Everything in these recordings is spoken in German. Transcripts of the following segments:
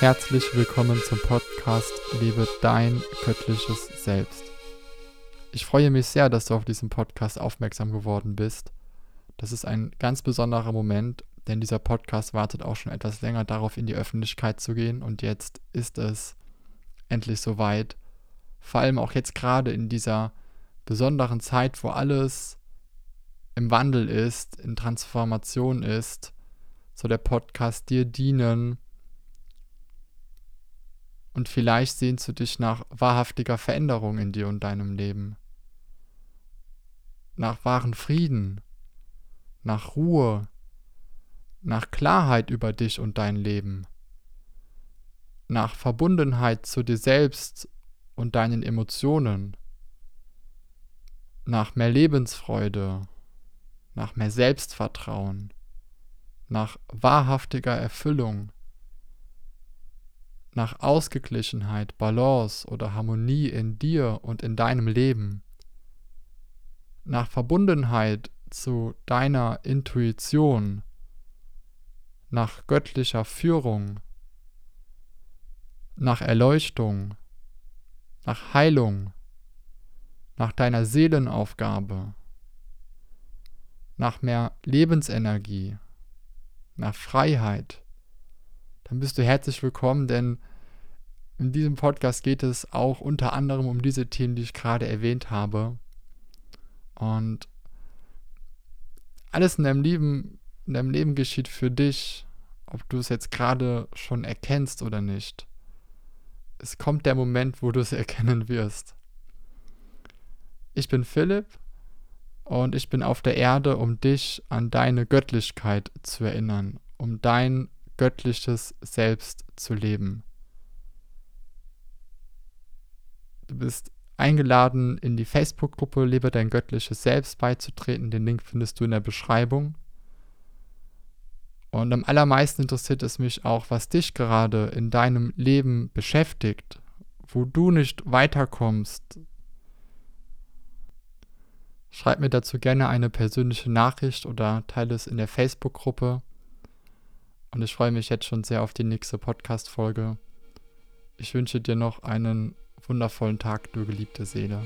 Herzlich willkommen zum Podcast Lebe dein göttliches Selbst. Ich freue mich sehr, dass du auf diesen Podcast aufmerksam geworden bist. Das ist ein ganz besonderer Moment, denn dieser Podcast wartet auch schon etwas länger darauf, in die Öffentlichkeit zu gehen und jetzt ist es endlich soweit. Vor allem auch jetzt gerade in dieser besonderen Zeit, wo alles im Wandel ist, in Transformation ist, soll der Podcast dir dienen, und vielleicht sehnst du dich nach wahrhaftiger Veränderung in dir und deinem Leben. Nach wahren Frieden, nach Ruhe, nach Klarheit über dich und dein Leben, nach Verbundenheit zu dir selbst und deinen Emotionen, nach mehr Lebensfreude, nach mehr Selbstvertrauen, nach wahrhaftiger Erfüllung, nach Ausgeglichenheit, Balance oder Harmonie in dir und in deinem Leben, nach Verbundenheit zu deiner Intuition, nach göttlicher Führung, nach Erleuchtung, nach Heilung, nach deiner Seelenaufgabe, nach mehr Lebensenergie, nach Freiheit, dann bist du herzlich willkommen, denn in diesem Podcast geht es auch unter anderem um diese Themen, die ich gerade erwähnt habe. Und alles in deinem Leben, in deinem Leben geschieht für dich, ob du es jetzt gerade schon erkennst oder nicht. Es kommt der Moment, wo du es erkennen wirst. Ich bin Philipp und ich bin auf der Erde, um dich an deine Göttlichkeit zu erinnern, um dein göttliches Selbst zu leben. Du bist eingeladen, in die Facebook-Gruppe Lebe dein göttliches Selbst beizutreten. Den Link findest du in der Beschreibung. Und am allermeisten interessiert es mich auch, was dich gerade in deinem Leben beschäftigt, wo du nicht weiterkommst. Schreib mir dazu gerne eine persönliche Nachricht oder teile es in der Facebook-Gruppe. Und ich freue mich jetzt schon sehr auf die nächste Podcast-Folge. Ich wünsche dir noch einen wundervollen Tag, du geliebte Seele.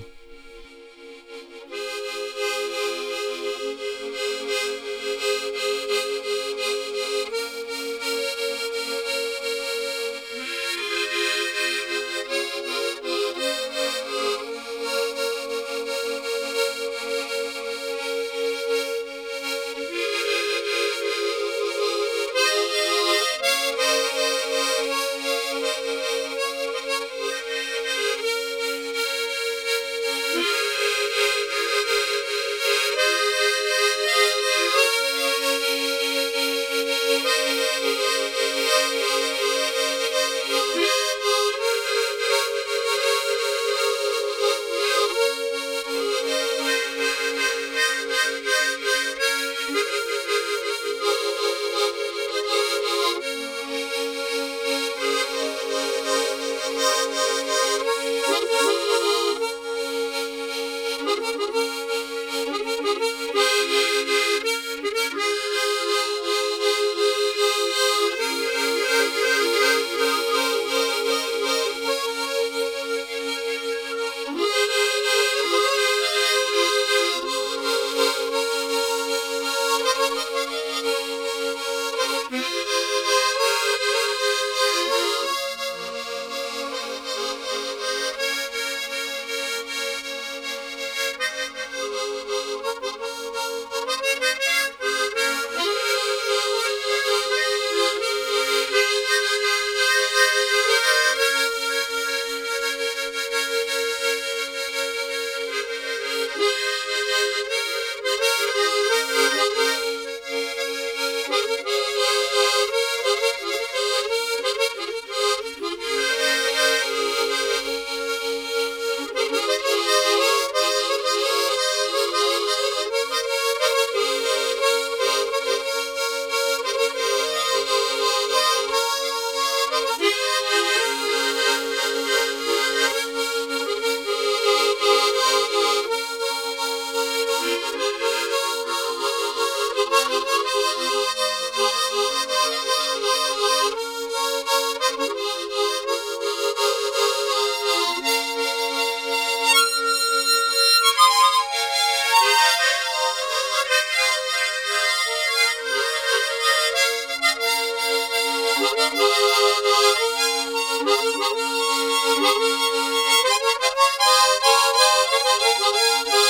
Thank you.